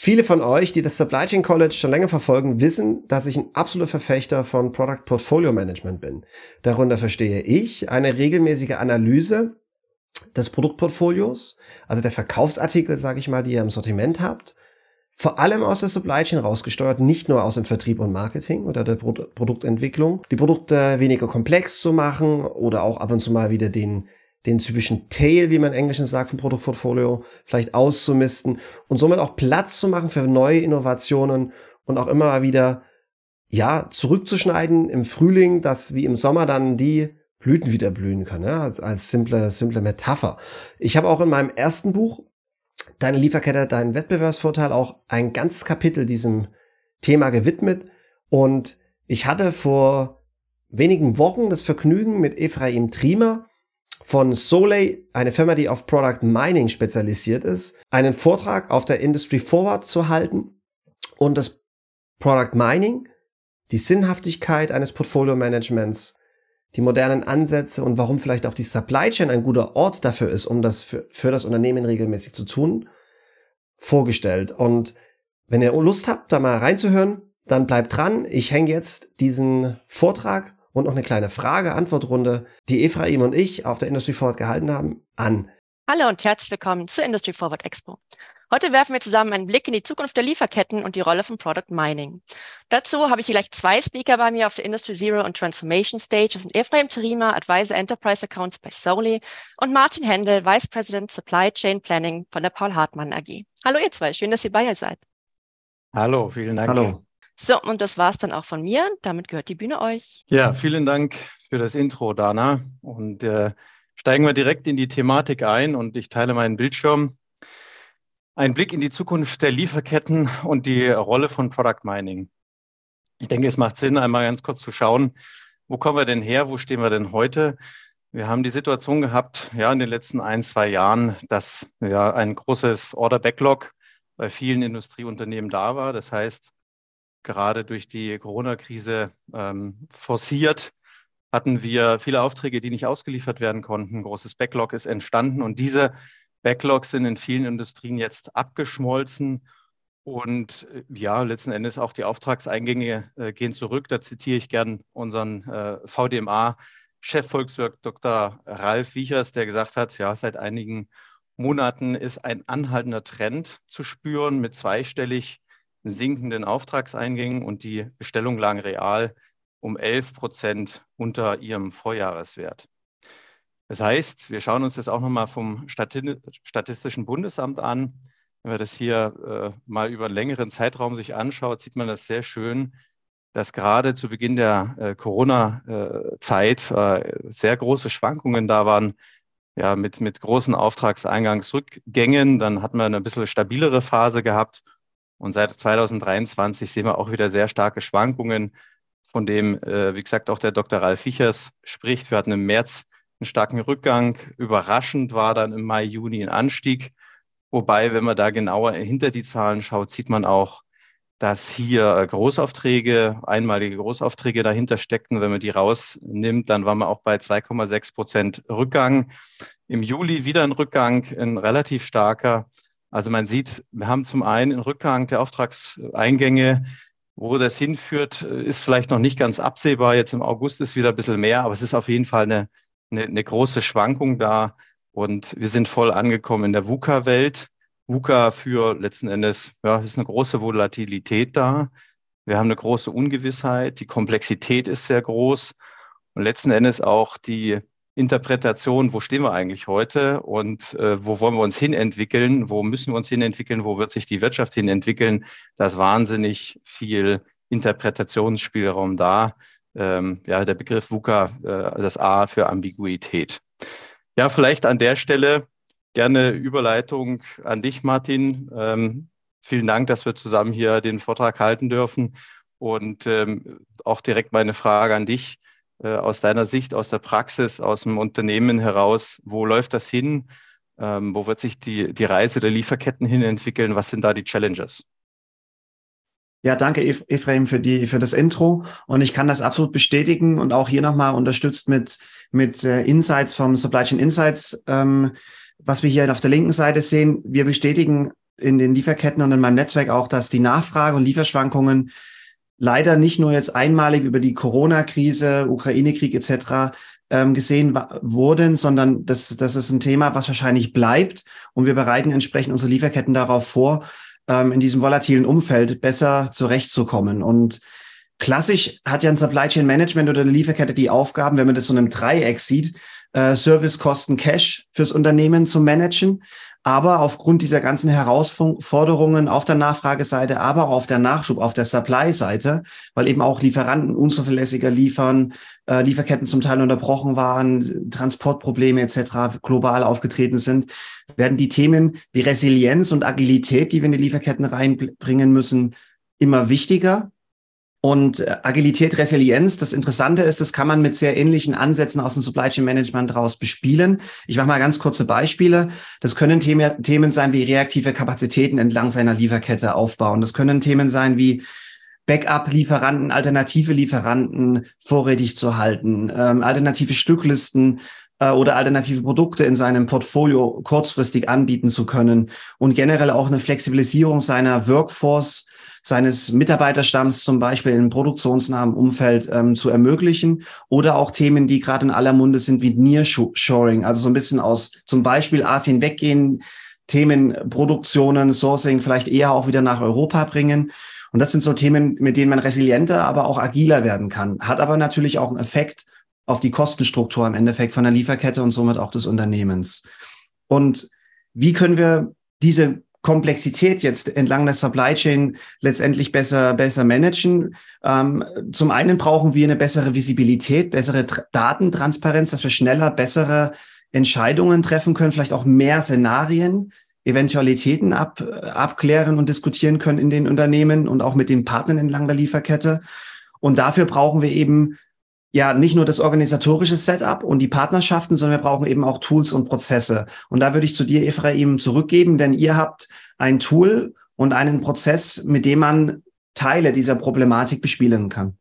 Viele von euch, die das Supply Chain College schon länger verfolgen, wissen, dass ich ein absoluter Verfechter von Product Portfolio Management bin. Darunter verstehe ich eine regelmäßige Analyse des Produktportfolios, also der Verkaufsartikel, sage ich mal, die ihr im Sortiment habt, vor allem aus der Supply Chain rausgesteuert, nicht nur aus dem Vertrieb und Marketing oder der Pro Produktentwicklung, die Produkte weniger komplex zu machen oder auch ab und zu mal wieder den den typischen Tail, wie man im Englischen sagt, vom Produktportfolio vielleicht auszumisten und somit auch Platz zu machen für neue Innovationen und auch immer mal wieder, ja, zurückzuschneiden im Frühling, dass wie im Sommer dann die Blüten wieder blühen können, ja, als, als simple, simple Metapher. Ich habe auch in meinem ersten Buch, Deine Lieferkette, dein Wettbewerbsvorteil, auch ein ganzes Kapitel diesem Thema gewidmet und ich hatte vor wenigen Wochen das Vergnügen mit Ephraim Triemer, von Soleil, eine Firma, die auf Product Mining spezialisiert ist, einen Vortrag auf der Industry Forward zu halten und das Product Mining, die Sinnhaftigkeit eines Portfolio Managements, die modernen Ansätze und warum vielleicht auch die Supply Chain ein guter Ort dafür ist, um das für, für das Unternehmen regelmäßig zu tun, vorgestellt. Und wenn ihr Lust habt, da mal reinzuhören, dann bleibt dran. Ich hänge jetzt diesen Vortrag und noch eine kleine Frage-Antwort-Runde, die Ephraim und ich auf der Industry Forward gehalten haben, an. Hallo und herzlich willkommen zur Industry Forward Expo. Heute werfen wir zusammen einen Blick in die Zukunft der Lieferketten und die Rolle von Product Mining. Dazu habe ich hier gleich zwei Speaker bei mir auf der Industry Zero und Transformation Stage. Das sind Ephraim Terima, Advisor Enterprise Accounts bei Soli und Martin Händel, Vice President Supply Chain Planning von der Paul Hartmann AG. Hallo ihr zwei, schön, dass ihr bei euch seid. Hallo, vielen Dank. Hallo. So, und das war's dann auch von mir. Damit gehört die Bühne euch. Ja, vielen Dank für das Intro, Dana. Und äh, steigen wir direkt in die Thematik ein und ich teile meinen Bildschirm. Ein Blick in die Zukunft der Lieferketten und die Rolle von Product Mining. Ich denke, es macht Sinn, einmal ganz kurz zu schauen, wo kommen wir denn her, wo stehen wir denn heute? Wir haben die Situation gehabt, ja, in den letzten ein, zwei Jahren, dass ja ein großes Order Backlog bei vielen Industrieunternehmen da war. Das heißt, gerade durch die Corona-Krise ähm, forciert, hatten wir viele Aufträge, die nicht ausgeliefert werden konnten. Ein großes Backlog ist entstanden und diese Backlogs sind in vielen Industrien jetzt abgeschmolzen. Und äh, ja, letzten Endes auch die Auftragseingänge äh, gehen zurück. Da zitiere ich gern unseren äh, VDMA-Chefvolkswirt Dr. Ralf Wiechers, der gesagt hat, ja, seit einigen Monaten ist ein anhaltender Trend zu spüren mit zweistellig sinkenden Auftragseingängen und die Bestellungen lagen real um 11 Prozent unter ihrem Vorjahreswert. Das heißt, wir schauen uns das auch nochmal vom Statistischen Bundesamt an. Wenn man das hier äh, mal über einen längeren Zeitraum sich anschaut, sieht man das sehr schön, dass gerade zu Beginn der äh, Corona-Zeit äh, sehr große Schwankungen da waren, ja, mit, mit großen Auftragseingangsrückgängen. Dann hat man eine bisschen stabilere Phase gehabt und seit 2023 sehen wir auch wieder sehr starke Schwankungen, von dem, äh, wie gesagt, auch der Dr. Ralf Fichers spricht. Wir hatten im März einen starken Rückgang. Überraschend war dann im Mai, Juni ein Anstieg. Wobei, wenn man da genauer hinter die Zahlen schaut, sieht man auch, dass hier Großaufträge, einmalige Großaufträge dahinter steckten. Wenn man die rausnimmt, dann waren wir auch bei 2,6 Prozent Rückgang. Im Juli wieder ein Rückgang, ein relativ starker. Also man sieht, wir haben zum einen einen Rückgang der Auftragseingänge. Wo das hinführt, ist vielleicht noch nicht ganz absehbar. Jetzt im August ist wieder ein bisschen mehr, aber es ist auf jeden Fall eine, eine, eine große Schwankung da. Und wir sind voll angekommen in der VUCA-Welt. VUCA für letzten Endes, ja, ist eine große Volatilität da. Wir haben eine große Ungewissheit. Die Komplexität ist sehr groß. Und letzten Endes auch die Interpretation, wo stehen wir eigentlich heute und äh, wo wollen wir uns hinentwickeln, wo müssen wir uns hinentwickeln, wo wird sich die Wirtschaft hinentwickeln, da ist wahnsinnig viel Interpretationsspielraum da. Ähm, ja, der Begriff VUCA, äh, das A für Ambiguität. Ja, vielleicht an der Stelle gerne Überleitung an dich, Martin. Ähm, vielen Dank, dass wir zusammen hier den Vortrag halten dürfen. Und ähm, auch direkt meine Frage an dich. Äh, aus deiner Sicht, aus der Praxis, aus dem Unternehmen heraus, wo läuft das hin? Ähm, wo wird sich die, die Reise der Lieferketten hin entwickeln? Was sind da die Challenges? Ja, danke Ephraim für die für das Intro und ich kann das absolut bestätigen und auch hier nochmal unterstützt mit mit äh, Insights vom Supply Chain Insights, ähm, was wir hier auf der linken Seite sehen. Wir bestätigen in den Lieferketten und in meinem Netzwerk auch, dass die Nachfrage und Lieferschwankungen leider nicht nur jetzt einmalig über die Corona-Krise, Ukraine-Krieg etc. Ähm, gesehen wurden, sondern das, das ist ein Thema, was wahrscheinlich bleibt. Und wir bereiten entsprechend unsere Lieferketten darauf vor, ähm, in diesem volatilen Umfeld besser zurechtzukommen. Und klassisch hat ja ein Supply Chain Management oder eine Lieferkette die Aufgaben, wenn man das so in einem Dreieck sieht, äh, Service, Kosten, Cash fürs Unternehmen zu managen. Aber aufgrund dieser ganzen Herausforderungen auf der Nachfrageseite, aber auch auf der Nachschub, auf der Supply-Seite, weil eben auch Lieferanten unzuverlässiger liefern, äh, Lieferketten zum Teil unterbrochen waren, Transportprobleme etc. global aufgetreten sind, werden die Themen wie Resilienz und Agilität, die wir in die Lieferketten reinbringen müssen, immer wichtiger. Und äh, Agilität, Resilienz, das Interessante ist, das kann man mit sehr ähnlichen Ansätzen aus dem Supply Chain Management raus bespielen. Ich mache mal ganz kurze Beispiele. Das können Themen, sein wie reaktive Kapazitäten entlang seiner Lieferkette aufbauen. Das können Themen sein wie Backup-Lieferanten, alternative Lieferanten vorrätig zu halten, ähm, alternative Stücklisten oder alternative Produkte in seinem Portfolio kurzfristig anbieten zu können und generell auch eine Flexibilisierung seiner Workforce seines Mitarbeiterstamms zum Beispiel im produktionsnahen Umfeld ähm, zu ermöglichen oder auch Themen, die gerade in aller Munde sind wie Nearshoring, also so ein bisschen aus zum Beispiel Asien weggehen, Themen Produktionen, Sourcing vielleicht eher auch wieder nach Europa bringen. Und das sind so Themen, mit denen man resilienter, aber auch agiler werden kann. Hat aber natürlich auch einen Effekt auf die Kostenstruktur im Endeffekt von der Lieferkette und somit auch des Unternehmens. Und wie können wir diese Komplexität jetzt entlang der Supply Chain letztendlich besser, besser managen. Ähm, zum einen brauchen wir eine bessere Visibilität, bessere Tr Datentransparenz, dass wir schneller bessere Entscheidungen treffen können, vielleicht auch mehr Szenarien, Eventualitäten ab, abklären und diskutieren können in den Unternehmen und auch mit den Partnern entlang der Lieferkette. Und dafür brauchen wir eben ja nicht nur das organisatorische Setup und die Partnerschaften, sondern wir brauchen eben auch Tools und Prozesse. Und da würde ich zu dir, Ephraim, zurückgeben, denn ihr habt ein Tool und einen Prozess, mit dem man Teile dieser Problematik bespielen kann.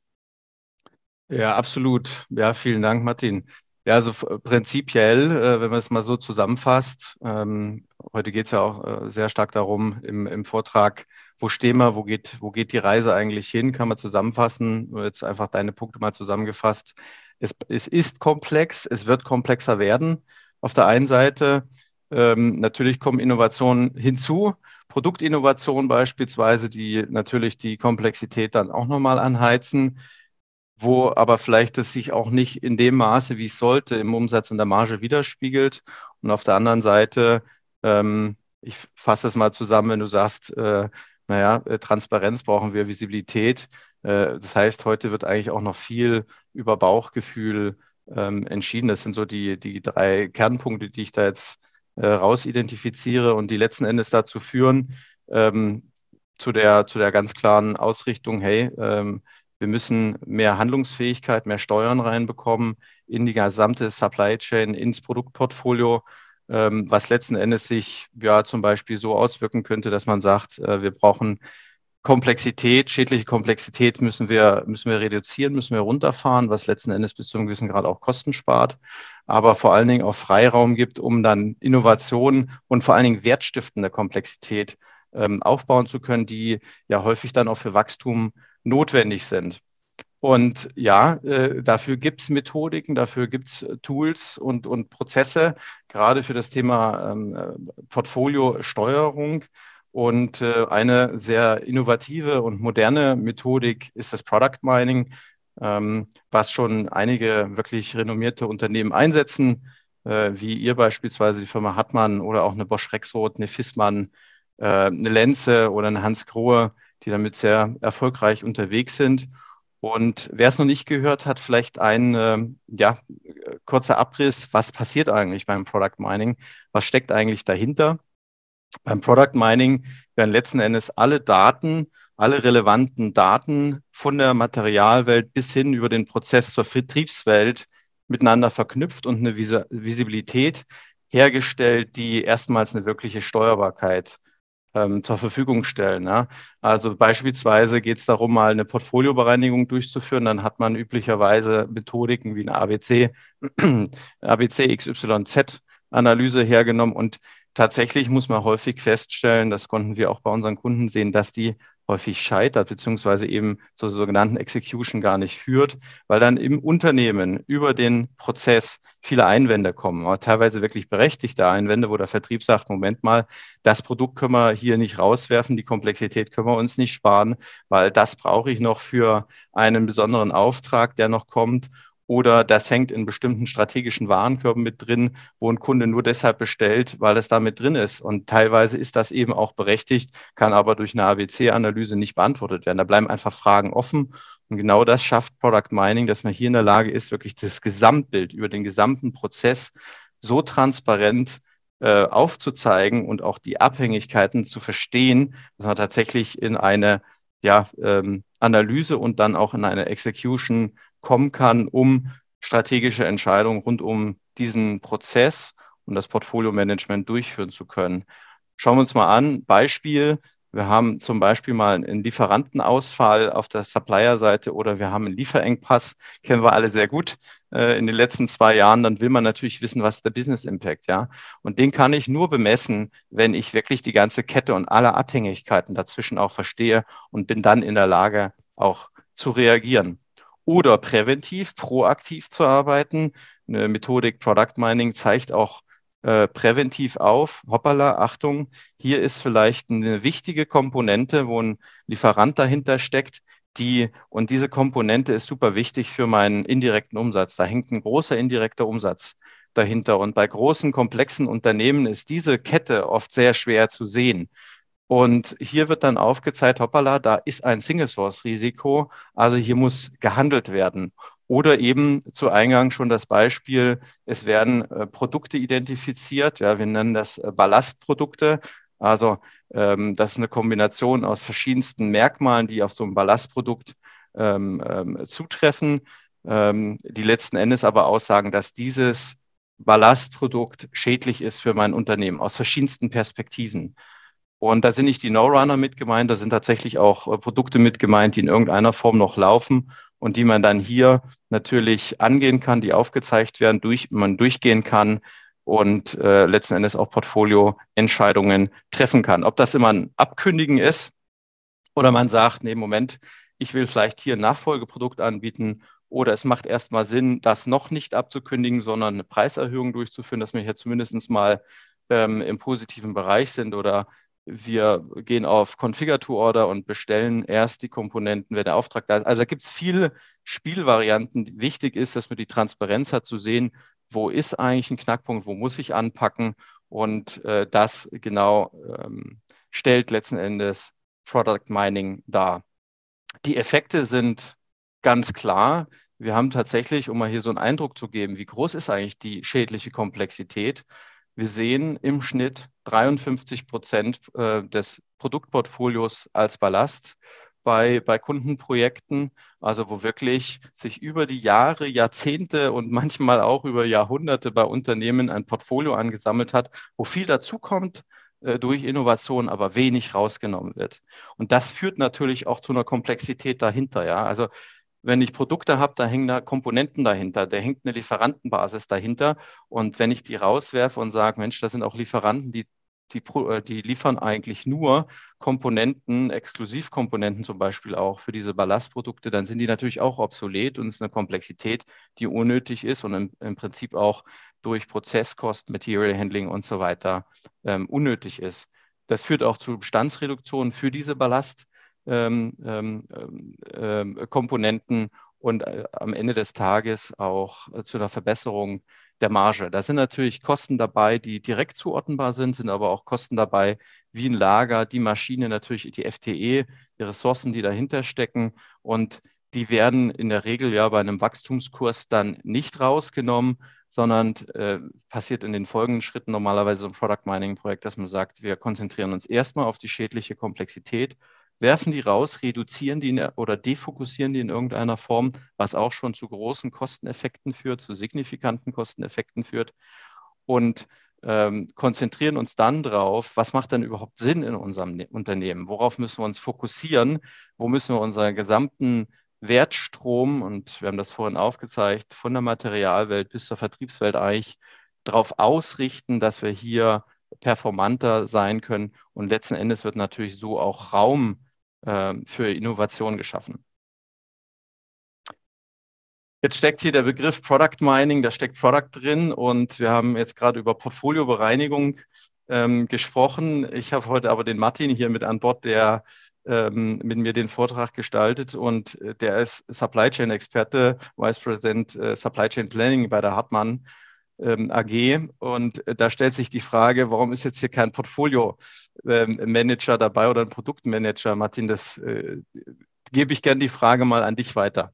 Ja, absolut. Ja, vielen Dank, Martin. Ja, also prinzipiell, äh, wenn man es mal so zusammenfasst, ähm, heute geht es ja auch äh, sehr stark darum im, im Vortrag, wo stehen wir, wo geht, wo geht die Reise eigentlich hin, kann man zusammenfassen. Jetzt einfach deine Punkte mal zusammengefasst. Es, es ist komplex, es wird komplexer werden. Auf der einen Seite ähm, natürlich kommen Innovationen hinzu, Produktinnovationen beispielsweise, die natürlich die Komplexität dann auch nochmal anheizen, wo aber vielleicht es sich auch nicht in dem Maße, wie es sollte, im Umsatz und der Marge widerspiegelt. Und auf der anderen Seite, ähm, ich fasse es mal zusammen, wenn du sagst, äh, naja, äh, Transparenz brauchen wir, Visibilität. Äh, das heißt, heute wird eigentlich auch noch viel über Bauchgefühl ähm, entschieden. Das sind so die, die drei Kernpunkte, die ich da jetzt äh, rausidentifiziere und die letzten Endes dazu führen, ähm, zu, der, zu der ganz klaren Ausrichtung, hey, ähm, wir müssen mehr Handlungsfähigkeit, mehr Steuern reinbekommen in die gesamte Supply Chain, ins Produktportfolio ähm, was letzten Endes sich ja zum Beispiel so auswirken könnte, dass man sagt, äh, wir brauchen Komplexität, schädliche Komplexität müssen wir, müssen wir reduzieren, müssen wir runterfahren, was letzten Endes bis zu einem gewissen Grad auch Kosten spart, aber vor allen Dingen auch Freiraum gibt, um dann Innovation und vor allen Dingen wertstiftende Komplexität ähm, aufbauen zu können, die ja häufig dann auch für Wachstum notwendig sind. Und ja, äh, dafür gibt es Methodiken, dafür gibt es äh, Tools und, und Prozesse, gerade für das Thema ähm, äh, Portfoliosteuerung. Und äh, eine sehr innovative und moderne Methodik ist das Product Mining, ähm, was schon einige wirklich renommierte Unternehmen einsetzen, äh, wie ihr beispielsweise die Firma Hartmann oder auch eine Bosch Rexroth, eine Fissmann, äh, eine Lenze oder eine Hans Grohe, die damit sehr erfolgreich unterwegs sind. Und wer es noch nicht gehört hat, vielleicht ein äh, ja, kurzer Abriss, was passiert eigentlich beim Product Mining? Was steckt eigentlich dahinter? Beim Product Mining werden letzten Endes alle Daten, alle relevanten Daten von der Materialwelt bis hin über den Prozess zur Vertriebswelt miteinander verknüpft und eine Vis Visibilität hergestellt, die erstmals eine wirkliche Steuerbarkeit ähm, zur Verfügung stellen. Ja. Also beispielsweise geht es darum, mal eine Portfoliobereinigung durchzuführen. Dann hat man üblicherweise Methodiken wie eine ABC, ABC XYZ Analyse hergenommen und tatsächlich muss man häufig feststellen, das konnten wir auch bei unseren Kunden sehen, dass die häufig scheitert, beziehungsweise eben zur sogenannten Execution gar nicht führt, weil dann im Unternehmen über den Prozess viele Einwände kommen, aber teilweise wirklich berechtigte Einwände, wo der Vertrieb sagt, Moment mal, das Produkt können wir hier nicht rauswerfen, die Komplexität können wir uns nicht sparen, weil das brauche ich noch für einen besonderen Auftrag, der noch kommt oder das hängt in bestimmten strategischen Warenkörben mit drin, wo ein Kunde nur deshalb bestellt, weil es da mit drin ist. Und teilweise ist das eben auch berechtigt, kann aber durch eine ABC-Analyse nicht beantwortet werden. Da bleiben einfach Fragen offen. Und genau das schafft Product Mining, dass man hier in der Lage ist, wirklich das Gesamtbild über den gesamten Prozess so transparent äh, aufzuzeigen und auch die Abhängigkeiten zu verstehen, dass man tatsächlich in eine ja, ähm, Analyse und dann auch in eine Execution kommen kann, um strategische Entscheidungen rund um diesen Prozess und das Portfolio-Management durchführen zu können. Schauen wir uns mal an, Beispiel, wir haben zum Beispiel mal einen Lieferantenausfall auf der Supplier-Seite oder wir haben einen Lieferengpass, kennen wir alle sehr gut äh, in den letzten zwei Jahren. Dann will man natürlich wissen, was der Business Impact, ja. Und den kann ich nur bemessen, wenn ich wirklich die ganze Kette und alle Abhängigkeiten dazwischen auch verstehe und bin dann in der Lage, auch zu reagieren oder präventiv, proaktiv zu arbeiten. Eine Methodik Product Mining zeigt auch äh, präventiv auf, hoppala, Achtung, hier ist vielleicht eine wichtige Komponente, wo ein Lieferant dahinter steckt, die, und diese Komponente ist super wichtig für meinen indirekten Umsatz. Da hängt ein großer indirekter Umsatz dahinter. Und bei großen, komplexen Unternehmen ist diese Kette oft sehr schwer zu sehen. Und hier wird dann aufgezeigt, hoppala, da ist ein Single-Source-Risiko, also hier muss gehandelt werden. Oder eben zu Eingang schon das Beispiel, es werden äh, Produkte identifiziert, ja, wir nennen das äh, Ballastprodukte. Also ähm, das ist eine Kombination aus verschiedensten Merkmalen, die auf so ein Ballastprodukt ähm, ähm, zutreffen, ähm, die letzten Endes aber aussagen, dass dieses Ballastprodukt schädlich ist für mein Unternehmen aus verschiedensten Perspektiven. Und da sind nicht die No-Runner mit gemeint, da sind tatsächlich auch äh, Produkte mit gemeint, die in irgendeiner Form noch laufen und die man dann hier natürlich angehen kann, die aufgezeigt werden, durch, man durchgehen kann und äh, letzten Endes auch Portfolioentscheidungen treffen kann. Ob das immer ein Abkündigen ist oder man sagt, nee, Moment, ich will vielleicht hier ein Nachfolgeprodukt anbieten oder es macht erstmal Sinn, das noch nicht abzukündigen, sondern eine Preiserhöhung durchzuführen, dass wir hier zumindest mal ähm, im positiven Bereich sind oder wir gehen auf Configure to Order und bestellen erst die Komponenten, wenn der Auftrag da ist. Also da gibt es viele Spielvarianten. Wichtig ist, dass man die Transparenz hat, zu sehen, wo ist eigentlich ein Knackpunkt, wo muss ich anpacken. Und äh, das genau ähm, stellt letzten Endes Product Mining dar. Die Effekte sind ganz klar. Wir haben tatsächlich, um mal hier so einen Eindruck zu geben, wie groß ist eigentlich die schädliche Komplexität, wir sehen im Schnitt 53 Prozent äh, des Produktportfolios als Ballast bei, bei Kundenprojekten, also wo wirklich sich über die Jahre, Jahrzehnte und manchmal auch über Jahrhunderte bei Unternehmen ein Portfolio angesammelt hat, wo viel dazukommt äh, durch Innovation, aber wenig rausgenommen wird. Und das führt natürlich auch zu einer Komplexität dahinter. Ja? Also wenn ich Produkte habe, da hängen da Komponenten dahinter, da hängt eine Lieferantenbasis dahinter. Und wenn ich die rauswerfe und sage, Mensch, das sind auch Lieferanten, die, die, äh, die liefern eigentlich nur Komponenten, Exklusivkomponenten zum Beispiel auch für diese Ballastprodukte, dann sind die natürlich auch obsolet und es ist eine Komplexität, die unnötig ist und im, im Prinzip auch durch Prozesskosten, Material Handling und so weiter ähm, unnötig ist. Das führt auch zu Bestandsreduktionen für diese Ballast ähm, Komponenten und äh, am Ende des Tages auch äh, zu einer Verbesserung der Marge. Da sind natürlich Kosten dabei, die direkt zuordnenbar sind, sind aber auch Kosten dabei, wie ein Lager, die Maschine, natürlich die FTE, die Ressourcen, die dahinter stecken. Und die werden in der Regel ja bei einem Wachstumskurs dann nicht rausgenommen, sondern äh, passiert in den folgenden Schritten normalerweise im Product Mining Projekt, dass man sagt, wir konzentrieren uns erstmal auf die schädliche Komplexität werfen die raus, reduzieren die oder defokussieren die in irgendeiner Form, was auch schon zu großen Kosteneffekten führt, zu signifikanten Kosteneffekten führt und ähm, konzentrieren uns dann drauf, was macht denn überhaupt Sinn in unserem ne Unternehmen? Worauf müssen wir uns fokussieren? Wo müssen wir unseren gesamten Wertstrom, und wir haben das vorhin aufgezeigt, von der Materialwelt bis zur Vertriebswelt eigentlich darauf ausrichten, dass wir hier performanter sein können. Und letzten Endes wird natürlich so auch Raum für Innovation geschaffen. Jetzt steckt hier der Begriff Product Mining, da steckt Product drin und wir haben jetzt gerade über Portfoliobereinigung ähm, gesprochen. Ich habe heute aber den Martin hier mit an Bord, der ähm, mit mir den Vortrag gestaltet und äh, der ist Supply Chain Experte, Vice President äh, Supply Chain Planning bei der Hartmann ähm, AG. Und äh, da stellt sich die Frage, warum ist jetzt hier kein Portfolio ähm, dabei oder ein Produktmanager? Martin, das äh, gebe ich gerne die Frage mal an dich weiter.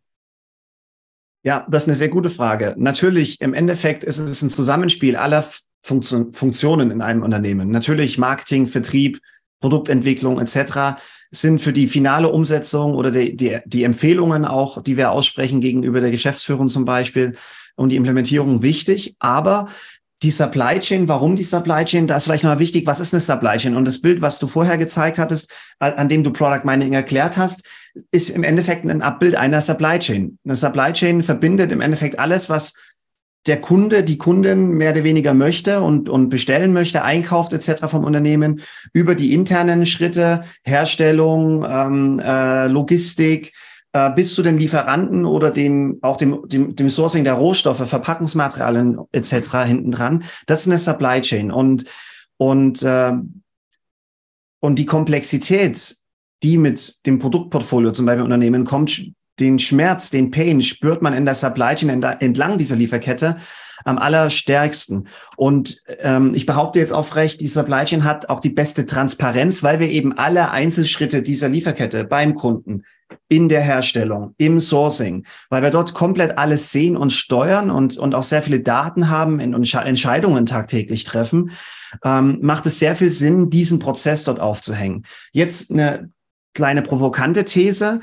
Ja, das ist eine sehr gute Frage. Natürlich, im Endeffekt ist es ein Zusammenspiel aller Funktionen in einem Unternehmen. Natürlich Marketing, Vertrieb, Produktentwicklung etc. sind für die finale Umsetzung oder die, die, die Empfehlungen auch, die wir aussprechen gegenüber der Geschäftsführung zum Beispiel und die Implementierung wichtig. Aber die Supply Chain, warum die Supply Chain? Da ist vielleicht nochmal wichtig, was ist eine Supply Chain? Und das Bild, was du vorher gezeigt hattest, an dem du Product Mining erklärt hast, ist im Endeffekt ein Abbild einer Supply Chain. Eine Supply Chain verbindet im Endeffekt alles, was der Kunde, die Kunden mehr oder weniger möchte und, und bestellen möchte, einkauft etc. vom Unternehmen, über die internen Schritte, Herstellung, ähm, äh, Logistik, äh, bis zu den Lieferanten oder dem, auch dem, dem, dem Sourcing der Rohstoffe, Verpackungsmaterialien etc. hinten dran. Das ist eine Supply Chain. Und, und, äh, und die Komplexität, die mit dem Produktportfolio zum Beispiel Unternehmen kommt, den Schmerz, den Pain spürt man in der Supply Chain entlang dieser Lieferkette am allerstärksten. Und ähm, ich behaupte jetzt auch recht, die Supply Chain hat auch die beste Transparenz, weil wir eben alle Einzelschritte dieser Lieferkette beim Kunden, in der Herstellung, im Sourcing, weil wir dort komplett alles sehen und steuern und, und auch sehr viele Daten haben und Entscheidungen tagtäglich treffen, ähm, macht es sehr viel Sinn, diesen Prozess dort aufzuhängen. Jetzt eine kleine provokante These.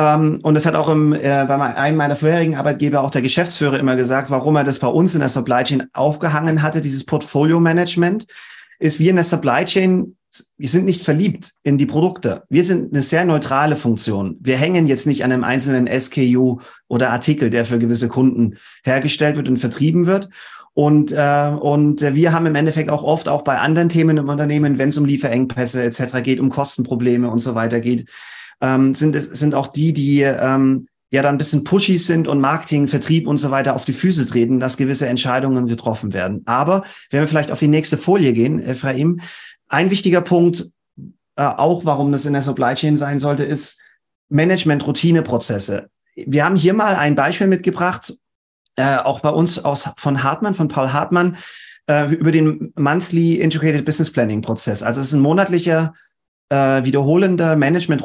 Ähm, und das hat auch im, äh, bei einem meiner vorherigen Arbeitgeber auch der Geschäftsführer immer gesagt, warum er das bei uns in der Supply Chain aufgehangen hatte, dieses Portfolio-Management, ist wir in der Supply Chain, wir sind nicht verliebt in die Produkte. Wir sind eine sehr neutrale Funktion. Wir hängen jetzt nicht an einem einzelnen SKU oder Artikel, der für gewisse Kunden hergestellt wird und vertrieben wird. Und, äh, und wir haben im Endeffekt auch oft auch bei anderen Themen im Unternehmen, wenn es um Lieferengpässe etc. geht, um Kostenprobleme und so weiter geht, ähm, sind sind auch die, die ähm, ja dann ein bisschen pushy sind und Marketing, Vertrieb und so weiter auf die Füße treten, dass gewisse Entscheidungen getroffen werden. Aber wenn wir vielleicht auf die nächste Folie gehen, Ephraim, ein wichtiger Punkt, äh, auch warum das in der Supply Chain sein sollte, ist Management-Routine-Prozesse. Wir haben hier mal ein Beispiel mitgebracht, äh, auch bei uns aus von Hartmann, von Paul Hartmann, äh, über den Monthly Integrated Business Planning Prozess. Also es ist ein monatlicher äh, wiederholender Management,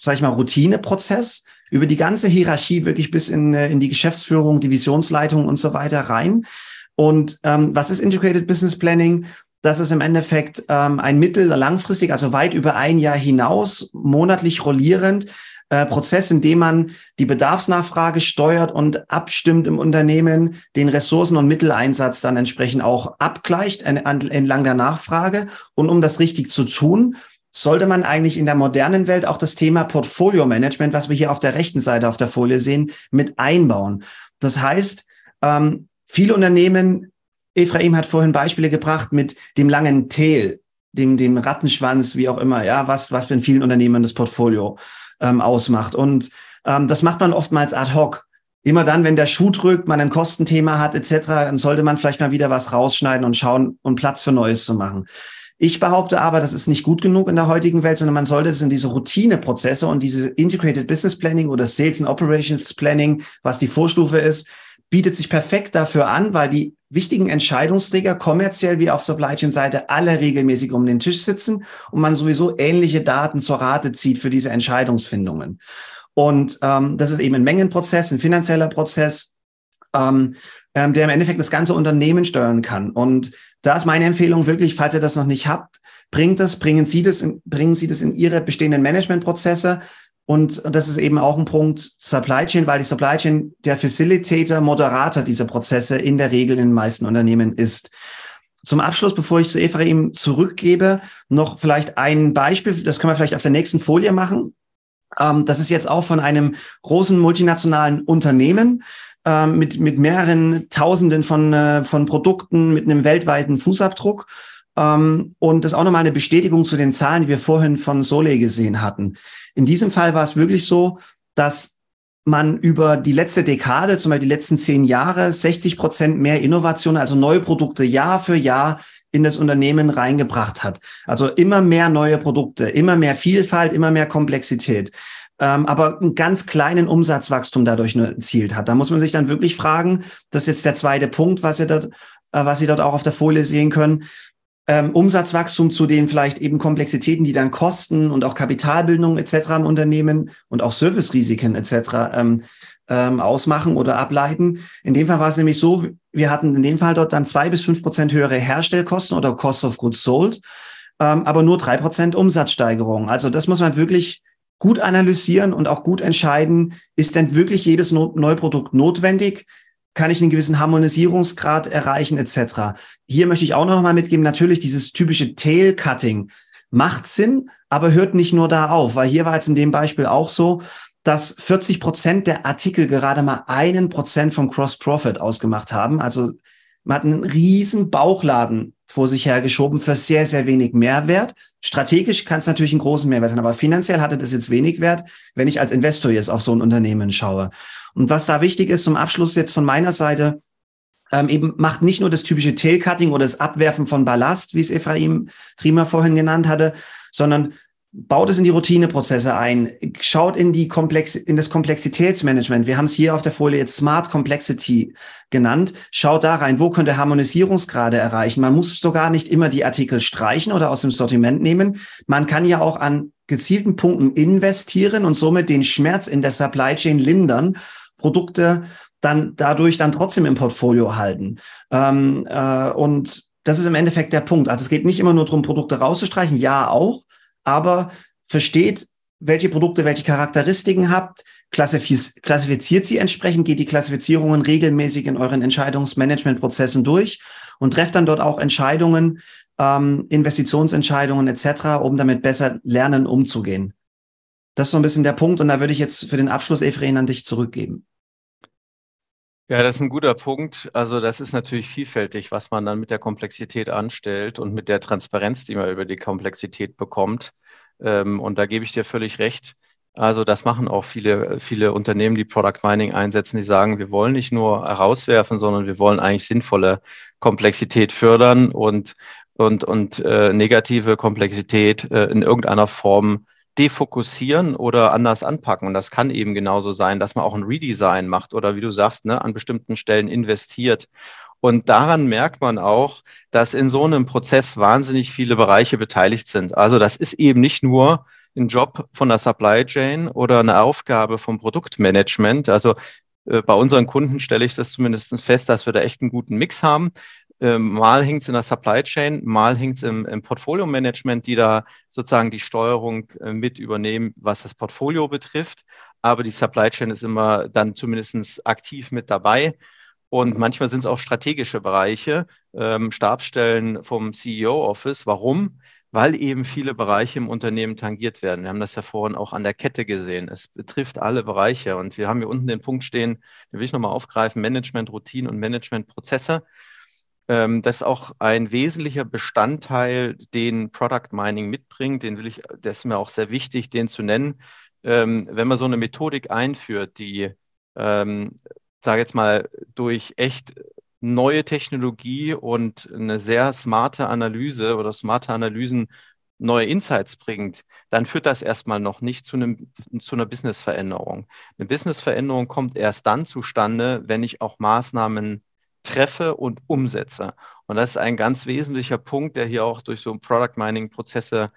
sag ich mal, Routineprozess über die ganze Hierarchie wirklich bis in, äh, in die Geschäftsführung, Divisionsleitung und so weiter rein. Und ähm, was ist Integrated Business Planning? Das ist im Endeffekt ähm, ein mittel- langfristig, also weit über ein Jahr hinaus, monatlich rollierend, äh, Prozess, in dem man die Bedarfsnachfrage steuert und abstimmt im Unternehmen, den Ressourcen- und Mitteleinsatz dann entsprechend auch abgleicht entlang der Nachfrage. Und um das richtig zu tun, sollte man eigentlich in der modernen Welt auch das Thema Portfolio Management, was wir hier auf der rechten Seite auf der Folie sehen, mit einbauen. Das heißt, ähm, viele Unternehmen, Ephraim hat vorhin Beispiele gebracht mit dem langen Tail, dem, dem Rattenschwanz, wie auch immer, ja, was, was in vielen Unternehmen das Portfolio ähm, ausmacht. Und ähm, das macht man oftmals ad hoc. Immer dann, wenn der Schuh drückt, man ein Kostenthema hat etc., dann sollte man vielleicht mal wieder was rausschneiden und schauen, um Platz für Neues zu machen. Ich behaupte aber, das ist nicht gut genug in der heutigen Welt, sondern man sollte es in diese Routineprozesse und diese Integrated Business Planning oder Sales and Operations Planning, was die Vorstufe ist, bietet sich perfekt dafür an, weil die wichtigen Entscheidungsträger kommerziell wie auf Supply Chain Seite alle regelmäßig um den Tisch sitzen und man sowieso ähnliche Daten zur Rate zieht für diese Entscheidungsfindungen. Und ähm, das ist eben ein Mengenprozess, ein finanzieller Prozess, ähm, ähm, der im Endeffekt das ganze Unternehmen steuern kann. Und da ist meine Empfehlung wirklich, falls ihr das noch nicht habt, bringt das, bringen Sie das, in, bringen Sie das in Ihre bestehenden Managementprozesse. Und das ist eben auch ein Punkt Supply Chain, weil die Supply Chain der Facilitator, Moderator dieser Prozesse in der Regel in den meisten Unternehmen ist. Zum Abschluss, bevor ich zu Ephraim zurückgebe, noch vielleicht ein Beispiel, das können wir vielleicht auf der nächsten Folie machen. Ähm, das ist jetzt auch von einem großen multinationalen Unternehmen ähm, mit, mit mehreren Tausenden von, äh, von Produkten, mit einem weltweiten Fußabdruck. Ähm, und das ist auch nochmal eine Bestätigung zu den Zahlen, die wir vorhin von Sole gesehen hatten. In diesem Fall war es wirklich so, dass man über die letzte Dekade, zum Beispiel die letzten zehn Jahre, 60 Prozent mehr Innovation, also neue Produkte Jahr für Jahr in das Unternehmen reingebracht hat. Also immer mehr neue Produkte, immer mehr Vielfalt, immer mehr Komplexität. Ähm, aber einen ganz kleinen Umsatzwachstum dadurch nur erzielt hat. Da muss man sich dann wirklich fragen, das ist jetzt der zweite Punkt, was Sie dort, äh, was Sie dort auch auf der Folie sehen können ähm, Umsatzwachstum zu den vielleicht eben Komplexitäten, die dann Kosten und auch Kapitalbildung etc. im Unternehmen und auch Servicerisiken etc. Ähm, ähm, ausmachen oder ableiten. In dem Fall war es nämlich so, wir hatten in dem Fall dort dann zwei bis fünf Prozent höhere Herstellkosten oder Cost of Goods Sold, ähm, aber nur drei Prozent Umsatzsteigerung. Also das muss man wirklich gut analysieren und auch gut entscheiden, ist denn wirklich jedes Neuprodukt notwendig? kann ich einen gewissen Harmonisierungsgrad erreichen etc. Hier möchte ich auch noch mal mitgeben, natürlich dieses typische Tail-Cutting macht Sinn, aber hört nicht nur da auf, weil hier war jetzt in dem Beispiel auch so, dass 40 Prozent der Artikel gerade mal einen Prozent vom Cross-Profit ausgemacht haben. Also man hat einen riesen Bauchladen vor sich hergeschoben für sehr, sehr wenig Mehrwert. Strategisch kann es natürlich einen großen Mehrwert haben, aber finanziell hatte das jetzt wenig Wert, wenn ich als Investor jetzt auf so ein Unternehmen schaue. Und was da wichtig ist zum Abschluss jetzt von meiner Seite, ähm, eben macht nicht nur das typische Tailcutting oder das Abwerfen von Ballast, wie es Ephraim Trima vorhin genannt hatte, sondern baut es in die Routineprozesse ein, schaut in die Komplex in das Komplexitätsmanagement. Wir haben es hier auf der Folie jetzt Smart Complexity genannt. Schaut da rein, wo könnte Harmonisierungsgrade erreichen. Man muss sogar nicht immer die Artikel streichen oder aus dem Sortiment nehmen. Man kann ja auch an gezielten Punkten investieren und somit den Schmerz in der Supply Chain lindern, Produkte dann dadurch dann trotzdem im Portfolio halten. Ähm, äh, und das ist im Endeffekt der Punkt. Also es geht nicht immer nur darum, Produkte rauszustreichen, ja auch, aber versteht, welche Produkte welche Charakteristiken habt, klassifiziert sie entsprechend, geht die Klassifizierungen regelmäßig in euren Entscheidungsmanagementprozessen durch und trefft dann dort auch Entscheidungen, ähm, Investitionsentscheidungen etc., um damit besser lernen, umzugehen. Das ist so ein bisschen der Punkt und da würde ich jetzt für den Abschluss, Efrain, an dich zurückgeben. Ja, das ist ein guter Punkt. Also das ist natürlich vielfältig, was man dann mit der Komplexität anstellt und mit der Transparenz, die man über die Komplexität bekommt. Ähm, und da gebe ich dir völlig recht. Also das machen auch viele, viele Unternehmen, die Product Mining einsetzen, die sagen, wir wollen nicht nur herauswerfen, sondern wir wollen eigentlich sinnvolle Komplexität fördern und und, und äh, negative Komplexität äh, in irgendeiner Form defokussieren oder anders anpacken. Und das kann eben genauso sein, dass man auch ein Redesign macht oder wie du sagst, ne, an bestimmten Stellen investiert. Und daran merkt man auch, dass in so einem Prozess wahnsinnig viele Bereiche beteiligt sind. Also das ist eben nicht nur ein Job von der Supply Chain oder eine Aufgabe vom Produktmanagement. Also äh, bei unseren Kunden stelle ich das zumindest fest, dass wir da echt einen guten Mix haben. Ähm, mal hängt es in der Supply Chain, mal hängt es im, im Portfolio-Management, die da sozusagen die Steuerung äh, mit übernehmen, was das Portfolio betrifft. Aber die Supply Chain ist immer dann zumindest aktiv mit dabei. Und manchmal sind es auch strategische Bereiche, ähm, Stabsstellen vom CEO-Office. Warum? Weil eben viele Bereiche im Unternehmen tangiert werden. Wir haben das ja vorhin auch an der Kette gesehen. Es betrifft alle Bereiche. Und wir haben hier unten den Punkt stehen, den will ich nochmal aufgreifen, Management, Routine und Management-Prozesse. Das ist auch ein wesentlicher Bestandteil, den Product Mining mitbringt. Den will ich, das ist mir auch sehr wichtig, den zu nennen. Ähm, wenn man so eine Methodik einführt, die, ähm, sage jetzt mal, durch echt neue Technologie und eine sehr smarte Analyse oder smarte Analysen neue Insights bringt, dann führt das erstmal noch nicht zu, einem, zu einer Businessveränderung. Eine Businessveränderung kommt erst dann zustande, wenn ich auch Maßnahmen treffe und umsetze. Und das ist ein ganz wesentlicher Punkt, der hier auch durch so Product Mining Prozesse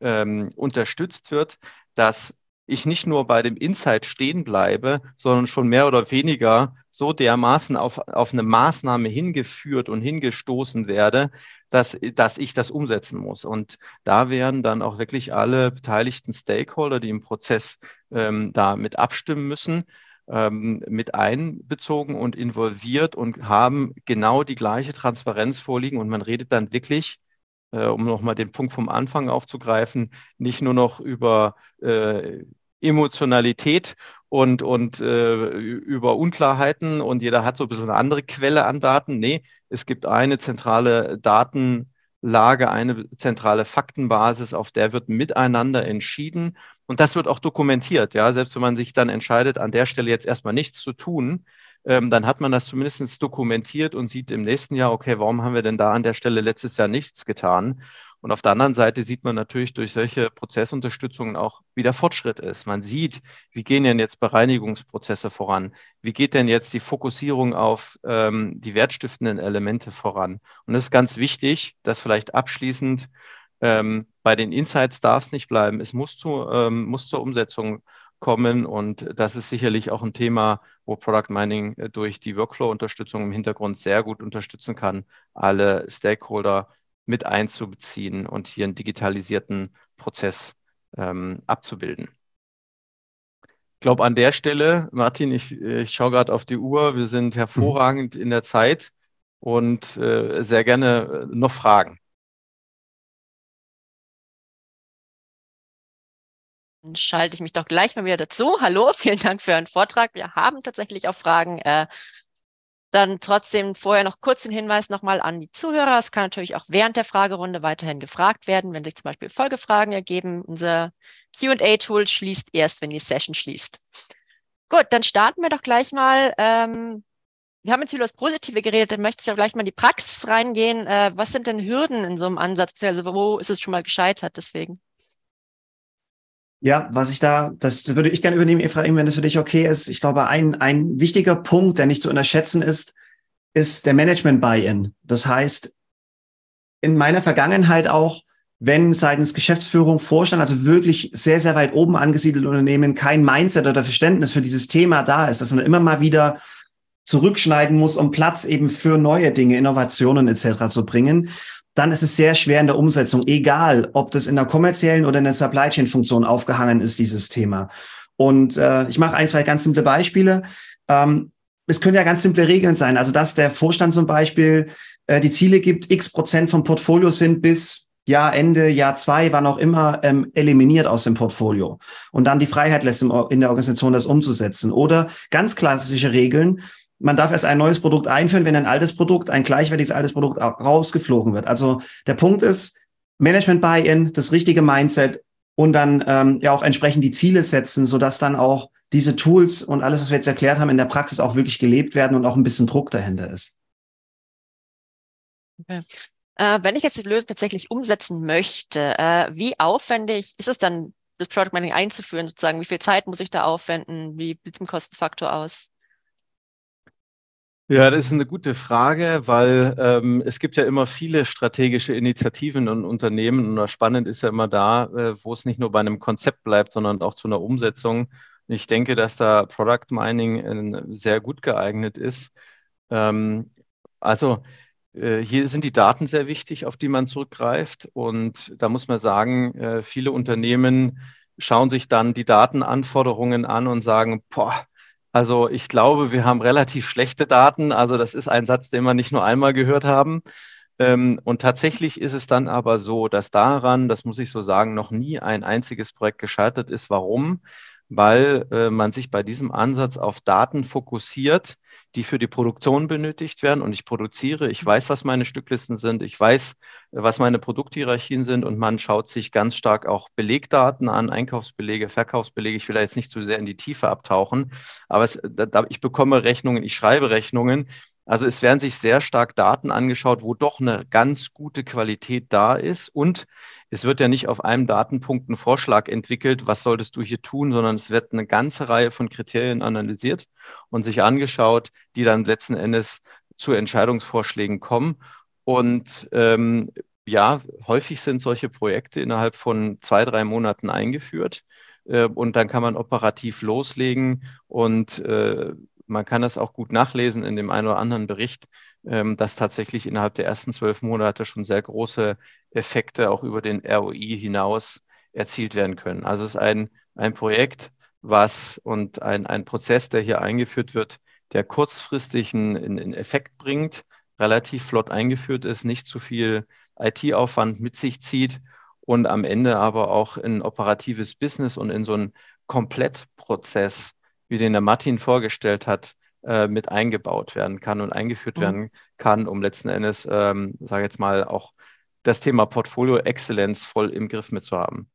ähm, unterstützt wird, dass ich nicht nur bei dem Insight stehen bleibe, sondern schon mehr oder weniger so dermaßen auf, auf eine Maßnahme hingeführt und hingestoßen werde, dass, dass ich das umsetzen muss. Und da werden dann auch wirklich alle beteiligten Stakeholder, die im Prozess ähm, da mit abstimmen müssen, ähm, mit einbezogen und involviert und haben genau die gleiche Transparenz vorliegen. Und man redet dann wirklich, äh, um nochmal den Punkt vom Anfang aufzugreifen, nicht nur noch über äh, Emotionalität und, und äh, über Unklarheiten und jeder hat so ein bisschen eine andere Quelle an Daten. Nee, es gibt eine zentrale Daten, Lage, eine zentrale Faktenbasis, auf der wird miteinander entschieden und das wird auch dokumentiert. Ja, selbst wenn man sich dann entscheidet, an der Stelle jetzt erstmal nichts zu tun, ähm, dann hat man das zumindest dokumentiert und sieht im nächsten Jahr, okay, warum haben wir denn da an der Stelle letztes Jahr nichts getan? Und auf der anderen Seite sieht man natürlich durch solche Prozessunterstützungen auch, wie der Fortschritt ist. Man sieht, wie gehen denn jetzt Bereinigungsprozesse voran? Wie geht denn jetzt die Fokussierung auf ähm, die wertstiftenden Elemente voran? Und es ist ganz wichtig, dass vielleicht abschließend ähm, bei den Insights darf es nicht bleiben. Es muss, zu, ähm, muss zur Umsetzung kommen. Und das ist sicherlich auch ein Thema, wo Product Mining äh, durch die Workflow-Unterstützung im Hintergrund sehr gut unterstützen kann, alle Stakeholder mit einzubeziehen und hier einen digitalisierten Prozess ähm, abzubilden. Ich glaube, an der Stelle, Martin, ich, ich schaue gerade auf die Uhr, wir sind hervorragend in der Zeit und äh, sehr gerne äh, noch Fragen. Dann schalte ich mich doch gleich mal wieder dazu. Hallo, vielen Dank für Ihren Vortrag. Wir haben tatsächlich auch Fragen. Äh, dann trotzdem vorher noch kurz den Hinweis nochmal an die Zuhörer. Es kann natürlich auch während der Fragerunde weiterhin gefragt werden, wenn sich zum Beispiel Folgefragen ergeben. Unser QA-Tool schließt erst, wenn die Session schließt. Gut, dann starten wir doch gleich mal. Ähm, wir haben jetzt über das Positive geredet, dann möchte ich auch gleich mal in die Praxis reingehen. Äh, was sind denn Hürden in so einem Ansatz, Also wo ist es schon mal gescheitert deswegen? Ja, was ich da, das würde ich gerne übernehmen, Ephraim, wenn das für dich okay ist. Ich glaube, ein, ein wichtiger Punkt, der nicht zu unterschätzen ist, ist der Management-Buy-in. Das heißt, in meiner Vergangenheit auch, wenn seitens Geschäftsführung, Vorstand, also wirklich sehr, sehr weit oben angesiedelte Unternehmen kein Mindset oder Verständnis für dieses Thema da ist, dass man immer mal wieder zurückschneiden muss, um Platz eben für neue Dinge, Innovationen etc. zu bringen, dann ist es sehr schwer in der Umsetzung, egal ob das in der kommerziellen oder in der Supply Chain Funktion aufgehangen ist, dieses Thema. Und äh, ich mache ein, zwei ganz simple Beispiele. Ähm, es können ja ganz simple Regeln sein. Also, dass der Vorstand zum Beispiel äh, die Ziele gibt, x Prozent vom Portfolio sind bis Jahr Ende, Jahr zwei, wann auch immer, ähm, eliminiert aus dem Portfolio und dann die Freiheit lässt, in der Organisation das umzusetzen. Oder ganz klassische Regeln, man darf erst ein neues Produkt einführen, wenn ein altes Produkt, ein gleichwertiges altes Produkt rausgeflogen wird. Also der Punkt ist, Management-Buy-in, das richtige Mindset und dann ähm, ja auch entsprechend die Ziele setzen, sodass dann auch diese Tools und alles, was wir jetzt erklärt haben, in der Praxis auch wirklich gelebt werden und auch ein bisschen Druck dahinter ist. Okay. Äh, wenn ich jetzt die Lösung tatsächlich umsetzen möchte, äh, wie aufwendig ist es dann, das Product Mining einzuführen, sozusagen? Wie viel Zeit muss ich da aufwenden? Wie sieht es im Kostenfaktor aus? Ja, das ist eine gute Frage, weil ähm, es gibt ja immer viele strategische Initiativen und Unternehmen und spannend ist ja immer da, äh, wo es nicht nur bei einem Konzept bleibt, sondern auch zu einer Umsetzung. Ich denke, dass da Product Mining äh, sehr gut geeignet ist. Ähm, also äh, hier sind die Daten sehr wichtig, auf die man zurückgreift und da muss man sagen, äh, viele Unternehmen schauen sich dann die Datenanforderungen an und sagen, boah, also ich glaube, wir haben relativ schlechte Daten. Also das ist ein Satz, den wir nicht nur einmal gehört haben. Ähm, und tatsächlich ist es dann aber so, dass daran, das muss ich so sagen, noch nie ein einziges Projekt gescheitert ist. Warum? Weil äh, man sich bei diesem Ansatz auf Daten fokussiert, die für die Produktion benötigt werden. Und ich produziere, ich weiß, was meine Stücklisten sind, ich weiß, was meine Produkthierarchien sind und man schaut sich ganz stark auch Belegdaten an, Einkaufsbelege, Verkaufsbelege. Ich will da jetzt nicht zu sehr in die Tiefe abtauchen, aber es, da, ich bekomme Rechnungen, ich schreibe Rechnungen. Also es werden sich sehr stark Daten angeschaut, wo doch eine ganz gute Qualität da ist und es wird ja nicht auf einem Datenpunkt ein Vorschlag entwickelt, was solltest du hier tun, sondern es wird eine ganze Reihe von Kriterien analysiert und sich angeschaut, die dann letzten Endes zu Entscheidungsvorschlägen kommen. Und ähm, ja, häufig sind solche Projekte innerhalb von zwei, drei Monaten eingeführt. Äh, und dann kann man operativ loslegen und äh, man kann das auch gut nachlesen in dem einen oder anderen Bericht, ähm, dass tatsächlich innerhalb der ersten zwölf Monate schon sehr große Effekte auch über den ROI hinaus erzielt werden können. Also es ist ein, ein Projekt, was und ein, ein Prozess, der hier eingeführt wird, der kurzfristig einen, einen Effekt bringt, relativ flott eingeführt ist, nicht zu viel IT-Aufwand mit sich zieht und am Ende aber auch in operatives Business und in so einen Komplettprozess, wie den der Martin vorgestellt hat, äh, mit eingebaut werden kann und eingeführt mhm. werden kann, um letzten Endes, ähm, sage jetzt mal, auch das Thema Portfolio Exzellenz voll im Griff mit zu haben.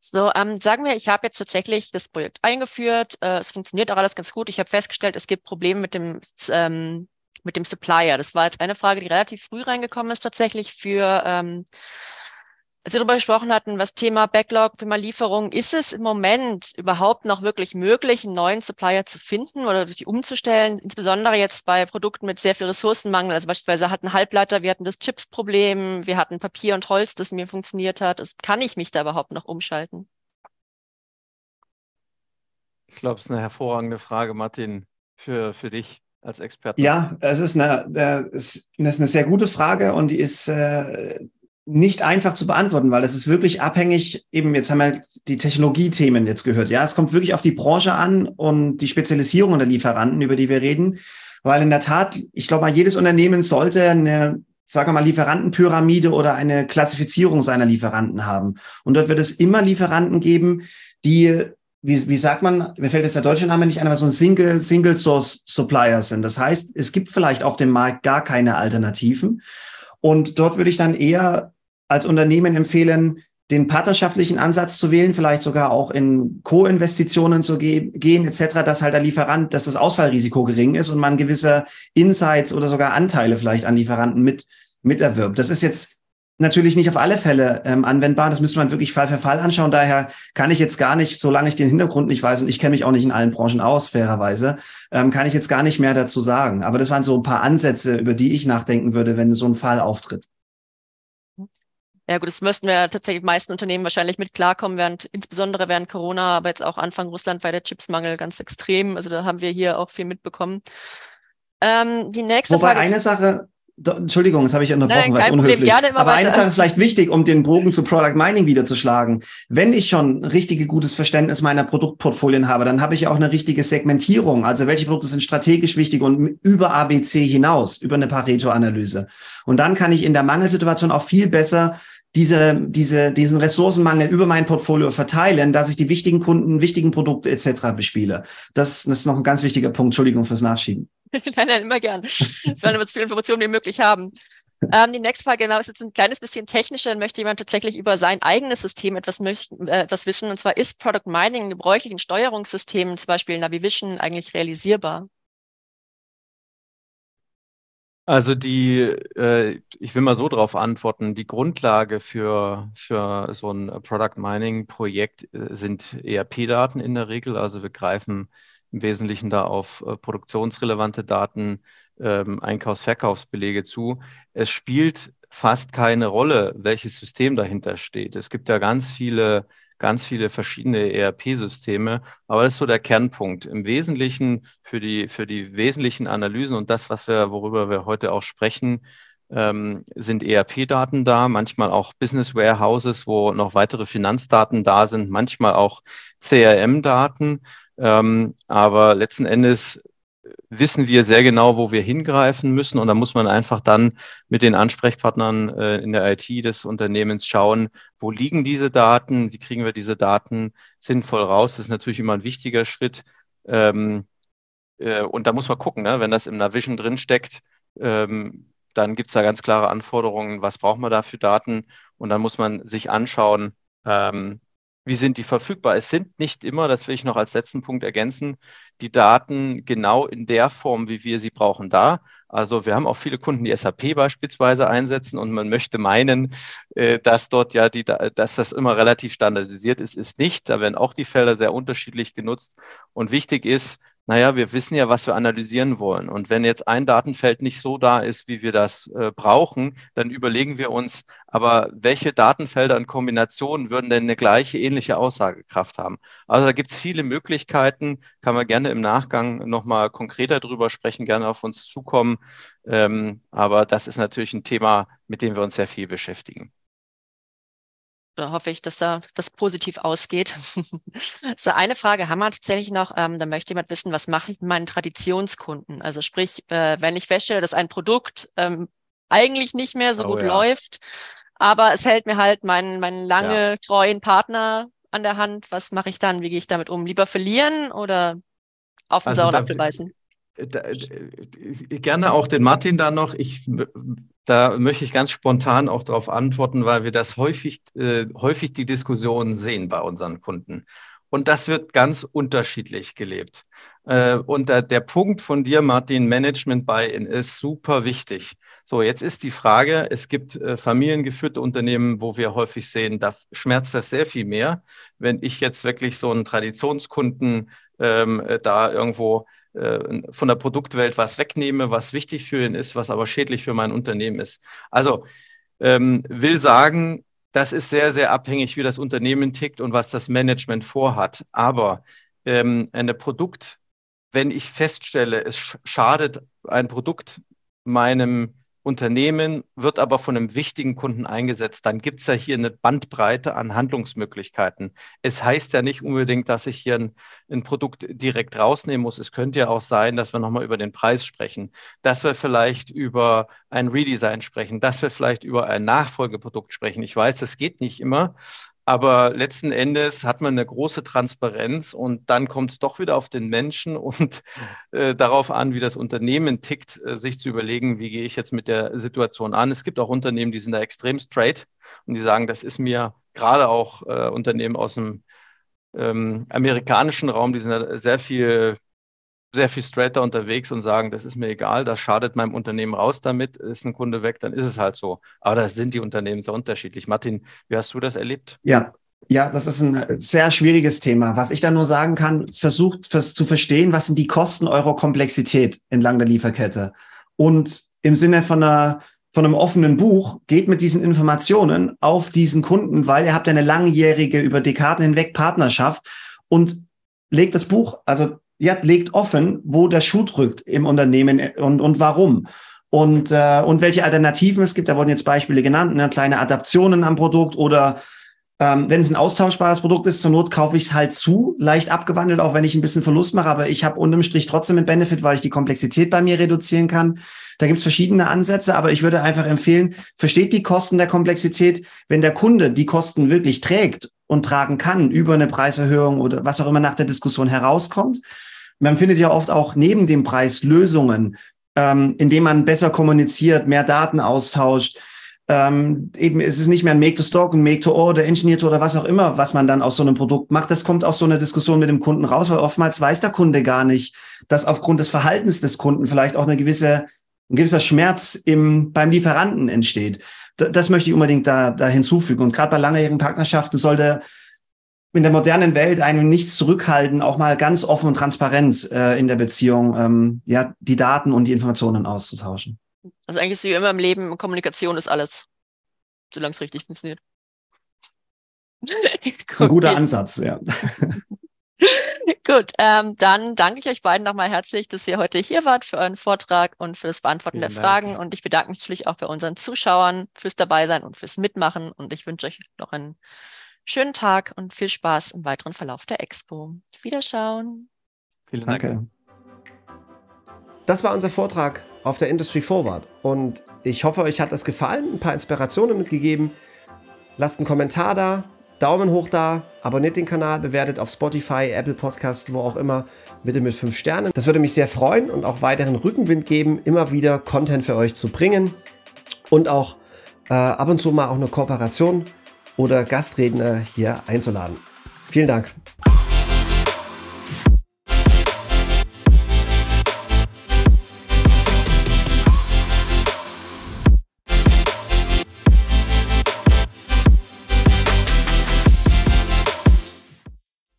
So, ähm, sagen wir, ich habe jetzt tatsächlich das Projekt eingeführt. Äh, es funktioniert auch alles ganz gut. Ich habe festgestellt, es gibt Probleme mit dem, ähm, mit dem Supplier. Das war jetzt eine Frage, die relativ früh reingekommen ist tatsächlich für ähm, als wir darüber gesprochen hatten, was Thema Backlog, Thema Lieferung, ist es im Moment überhaupt noch wirklich möglich, einen neuen Supplier zu finden oder sich umzustellen? Insbesondere jetzt bei Produkten mit sehr viel Ressourcenmangel. Also beispielsweise hatten Halbleiter, wir hatten das Chips-Problem, wir hatten Papier und Holz, das mir funktioniert hat. Das, kann ich mich da überhaupt noch umschalten? Ich glaube, es ist eine hervorragende Frage, Martin, für, für dich als Experte. Ja, es ist eine, äh, es ist eine sehr gute Frage und die ist äh, nicht einfach zu beantworten, weil es ist wirklich abhängig, eben jetzt haben wir die Technologiethemen jetzt gehört. Ja, es kommt wirklich auf die Branche an und die Spezialisierung der Lieferanten, über die wir reden. Weil in der Tat, ich glaube mal, jedes Unternehmen sollte eine, sagen wir mal, Lieferantenpyramide oder eine Klassifizierung seiner Lieferanten haben. Und dort wird es immer Lieferanten geben, die wie, wie sagt man, mir fällt jetzt der deutsche Name nicht ein, aber so ein Single, Single Source Supplier sind. Das heißt, es gibt vielleicht auf dem Markt gar keine Alternativen. Und dort würde ich dann eher als Unternehmen empfehlen, den partnerschaftlichen Ansatz zu wählen, vielleicht sogar auch in Co-Investitionen zu ge gehen, etc., dass halt der Lieferant, dass das Ausfallrisiko gering ist und man gewisse Insights oder sogar Anteile vielleicht an Lieferanten mit, miterwirbt. Das ist jetzt natürlich nicht auf alle Fälle ähm, anwendbar. Das müsste man wirklich Fall für Fall anschauen. Daher kann ich jetzt gar nicht, solange ich den Hintergrund nicht weiß und ich kenne mich auch nicht in allen Branchen aus, fairerweise, ähm, kann ich jetzt gar nicht mehr dazu sagen. Aber das waren so ein paar Ansätze, über die ich nachdenken würde, wenn so ein Fall auftritt. Ja gut, das müssten wir tatsächlich die meisten Unternehmen wahrscheinlich mit klarkommen, während, insbesondere während Corona, aber jetzt auch Anfang Russland war der Chipsmangel ganz extrem. Also da haben wir hier auch viel mitbekommen. Ähm, die nächste Wobei Frage eine Sache, Entschuldigung, das habe ich unterbrochen, weil es unhöflich. Aber eine Sache ist vielleicht wichtig, um den Bogen zu Product Mining wiederzuschlagen. Wenn ich schon richtige gutes Verständnis meiner Produktportfolien habe, dann habe ich auch eine richtige Segmentierung. Also welche Produkte sind strategisch wichtig und über ABC hinaus, über eine Pareto-Analyse. Und dann kann ich in der Mangelsituation auch viel besser diese, diese, diesen Ressourcenmangel über mein Portfolio verteilen, dass ich die wichtigen Kunden, wichtigen Produkte etc. bespiele. Das, das ist noch ein ganz wichtiger Punkt. Entschuldigung fürs Nachschieben. nein, nein, immer gern. Wir wollen so viele Informationen wie möglich haben. Ähm, die nächste Frage genau ist jetzt ein kleines bisschen technischer. Dann möchte jemand tatsächlich über sein eigenes System etwas, äh, etwas wissen. Und zwar ist Product Mining in gebräuchlichen Steuerungssystemen, zum Beispiel Navivision, eigentlich realisierbar? Also die, äh, ich will mal so darauf antworten, die Grundlage für, für so ein Product Mining Projekt äh, sind ERP-Daten in der Regel. Also wir greifen im Wesentlichen da auf äh, produktionsrelevante Daten, ähm, Einkaufs-Verkaufsbelege zu. Es spielt fast keine Rolle, welches System dahinter steht. Es gibt ja ganz viele ganz viele verschiedene ERP-Systeme. Aber das ist so der Kernpunkt. Im Wesentlichen für die, für die wesentlichen Analysen und das, was wir, worüber wir heute auch sprechen, ähm, sind ERP-Daten da, manchmal auch Business Warehouses, wo noch weitere Finanzdaten da sind, manchmal auch CRM-Daten. Ähm, aber letzten Endes wissen wir sehr genau, wo wir hingreifen müssen. Und da muss man einfach dann mit den Ansprechpartnern äh, in der IT des Unternehmens schauen, wo liegen diese Daten, wie kriegen wir diese Daten sinnvoll raus. Das ist natürlich immer ein wichtiger Schritt. Ähm, äh, und da muss man gucken, ne? wenn das im Navision drinsteckt, ähm, dann gibt es da ganz klare Anforderungen, was braucht man da für Daten. Und dann muss man sich anschauen, ähm, wie sind die verfügbar? Es sind nicht immer, das will ich noch als letzten Punkt ergänzen, die Daten genau in der Form, wie wir sie brauchen, da. Also wir haben auch viele Kunden, die SAP beispielsweise einsetzen und man möchte meinen, äh, dass dort ja die, dass das immer relativ standardisiert ist, ist nicht. Da werden auch die Felder sehr unterschiedlich genutzt. Und wichtig ist, naja, wir wissen ja, was wir analysieren wollen. Und wenn jetzt ein Datenfeld nicht so da ist, wie wir das äh, brauchen, dann überlegen wir uns, aber welche Datenfelder in Kombination würden denn eine gleiche, ähnliche Aussagekraft haben? Also da gibt es viele Möglichkeiten, kann man gerne im Nachgang nochmal konkreter drüber sprechen, gerne auf uns zukommen. Ähm, aber das ist natürlich ein Thema, mit dem wir uns sehr viel beschäftigen da hoffe ich, dass da das positiv ausgeht. so eine Frage haben wir tatsächlich noch. Ähm, da möchte jemand wissen, was mache ich mit meinen Traditionskunden? Also sprich, äh, wenn ich feststelle, dass ein Produkt ähm, eigentlich nicht mehr so oh, gut ja. läuft, aber es hält mir halt meinen, meinen lange ja. treuen Partner an der Hand. Was mache ich dann? Wie gehe ich damit um? Lieber verlieren oder auf den also sauren Apfel beißen? Da, gerne auch den Martin da noch. Ich, da möchte ich ganz spontan auch darauf antworten, weil wir das häufig, äh, häufig die Diskussion sehen bei unseren Kunden. Und das wird ganz unterschiedlich gelebt. Äh, und der, der Punkt von dir, Martin, Management Buy-in ist super wichtig. So, jetzt ist die Frage, es gibt äh, familiengeführte Unternehmen, wo wir häufig sehen, da schmerzt das sehr viel mehr. Wenn ich jetzt wirklich so einen Traditionskunden ähm, äh, da irgendwo von der Produktwelt was wegnehme, was wichtig für ihn ist, was aber schädlich für mein Unternehmen ist. Also ähm, will sagen, das ist sehr, sehr abhängig, wie das Unternehmen tickt und was das Management vorhat. Aber ähm, eine Produkt, wenn ich feststelle, es schadet ein Produkt meinem Unternehmen, wird aber von einem wichtigen Kunden eingesetzt, dann gibt es ja hier eine Bandbreite an Handlungsmöglichkeiten. Es heißt ja nicht unbedingt, dass ich hier ein, ein Produkt direkt rausnehmen muss. Es könnte ja auch sein, dass wir nochmal über den Preis sprechen, dass wir vielleicht über ein Redesign sprechen, dass wir vielleicht über ein Nachfolgeprodukt sprechen. Ich weiß, das geht nicht immer, aber letzten Endes hat man eine große Transparenz und dann kommt es doch wieder auf den Menschen und äh, darauf an, wie das Unternehmen tickt, äh, sich zu überlegen, wie gehe ich jetzt mit der Situation an. Es gibt auch Unternehmen, die sind da extrem straight und die sagen, das ist mir gerade auch äh, Unternehmen aus dem ähm, amerikanischen Raum, die sind da sehr viel sehr viel straighter unterwegs und sagen, das ist mir egal, das schadet meinem Unternehmen raus damit, ist ein Kunde weg, dann ist es halt so. Aber da sind die Unternehmen sehr unterschiedlich. Martin, wie hast du das erlebt? Ja, ja, das ist ein sehr schwieriges Thema. Was ich da nur sagen kann, versucht zu verstehen, was sind die Kosten eurer Komplexität entlang der Lieferkette. Und im Sinne von einer von einem offenen Buch, geht mit diesen Informationen auf diesen Kunden, weil ihr habt eine langjährige, über Dekaden hinweg Partnerschaft und legt das Buch, also ja, legt offen, wo der Schuh drückt im Unternehmen und, und warum. Und, äh, und welche Alternativen es gibt. Da wurden jetzt Beispiele genannt, ne? kleine Adaptionen am Produkt oder ähm, wenn es ein austauschbares Produkt ist, zur Not kaufe ich es halt zu, leicht abgewandelt, auch wenn ich ein bisschen Verlust mache, aber ich habe unterm Strich trotzdem einen Benefit, weil ich die Komplexität bei mir reduzieren kann. Da gibt es verschiedene Ansätze, aber ich würde einfach empfehlen, versteht die Kosten der Komplexität. Wenn der Kunde die Kosten wirklich trägt und tragen kann über eine Preiserhöhung oder was auch immer nach der Diskussion herauskommt, man findet ja oft auch neben dem Preis Lösungen, ähm, indem man besser kommuniziert, mehr Daten austauscht. Ähm, eben ist es nicht mehr ein Make-to-Stock, ein Make-to-Order, Engineer oder was auch immer, was man dann aus so einem Produkt macht. Das kommt aus so einer Diskussion mit dem Kunden raus, weil oftmals weiß der Kunde gar nicht, dass aufgrund des Verhaltens des Kunden vielleicht auch eine gewisse, ein gewisser Schmerz im, beim Lieferanten entsteht. D das möchte ich unbedingt da, da hinzufügen. Und gerade bei langjährigen Partnerschaften sollte in der modernen Welt einem nichts zurückhalten, auch mal ganz offen und transparent äh, in der Beziehung ähm, ja die Daten und die Informationen auszutauschen. Also eigentlich ist wie immer im Leben, Kommunikation ist alles, solange es richtig funktioniert. das ist ein guter Ansatz, ja. Gut, ähm, dann danke ich euch beiden nochmal herzlich, dass ihr heute hier wart für euren Vortrag und für das Beantworten Vielen der Fragen. Dank. Und ich bedanke mich natürlich auch bei unseren Zuschauern fürs Dabeisein und fürs Mitmachen. Und ich wünsche euch noch einen Schönen Tag und viel Spaß im weiteren Verlauf der Expo. Wiederschauen. Vielen Dank. Danke. Das war unser Vortrag auf der Industry Forward und ich hoffe, euch hat das gefallen, ein paar Inspirationen mitgegeben. Lasst einen Kommentar da, Daumen hoch da, abonniert den Kanal, bewertet auf Spotify, Apple Podcast, wo auch immer, bitte mit 5 Sternen. Das würde mich sehr freuen und auch weiteren Rückenwind geben, immer wieder Content für euch zu bringen und auch äh, ab und zu mal auch eine Kooperation oder Gastredner hier einzuladen. Vielen Dank.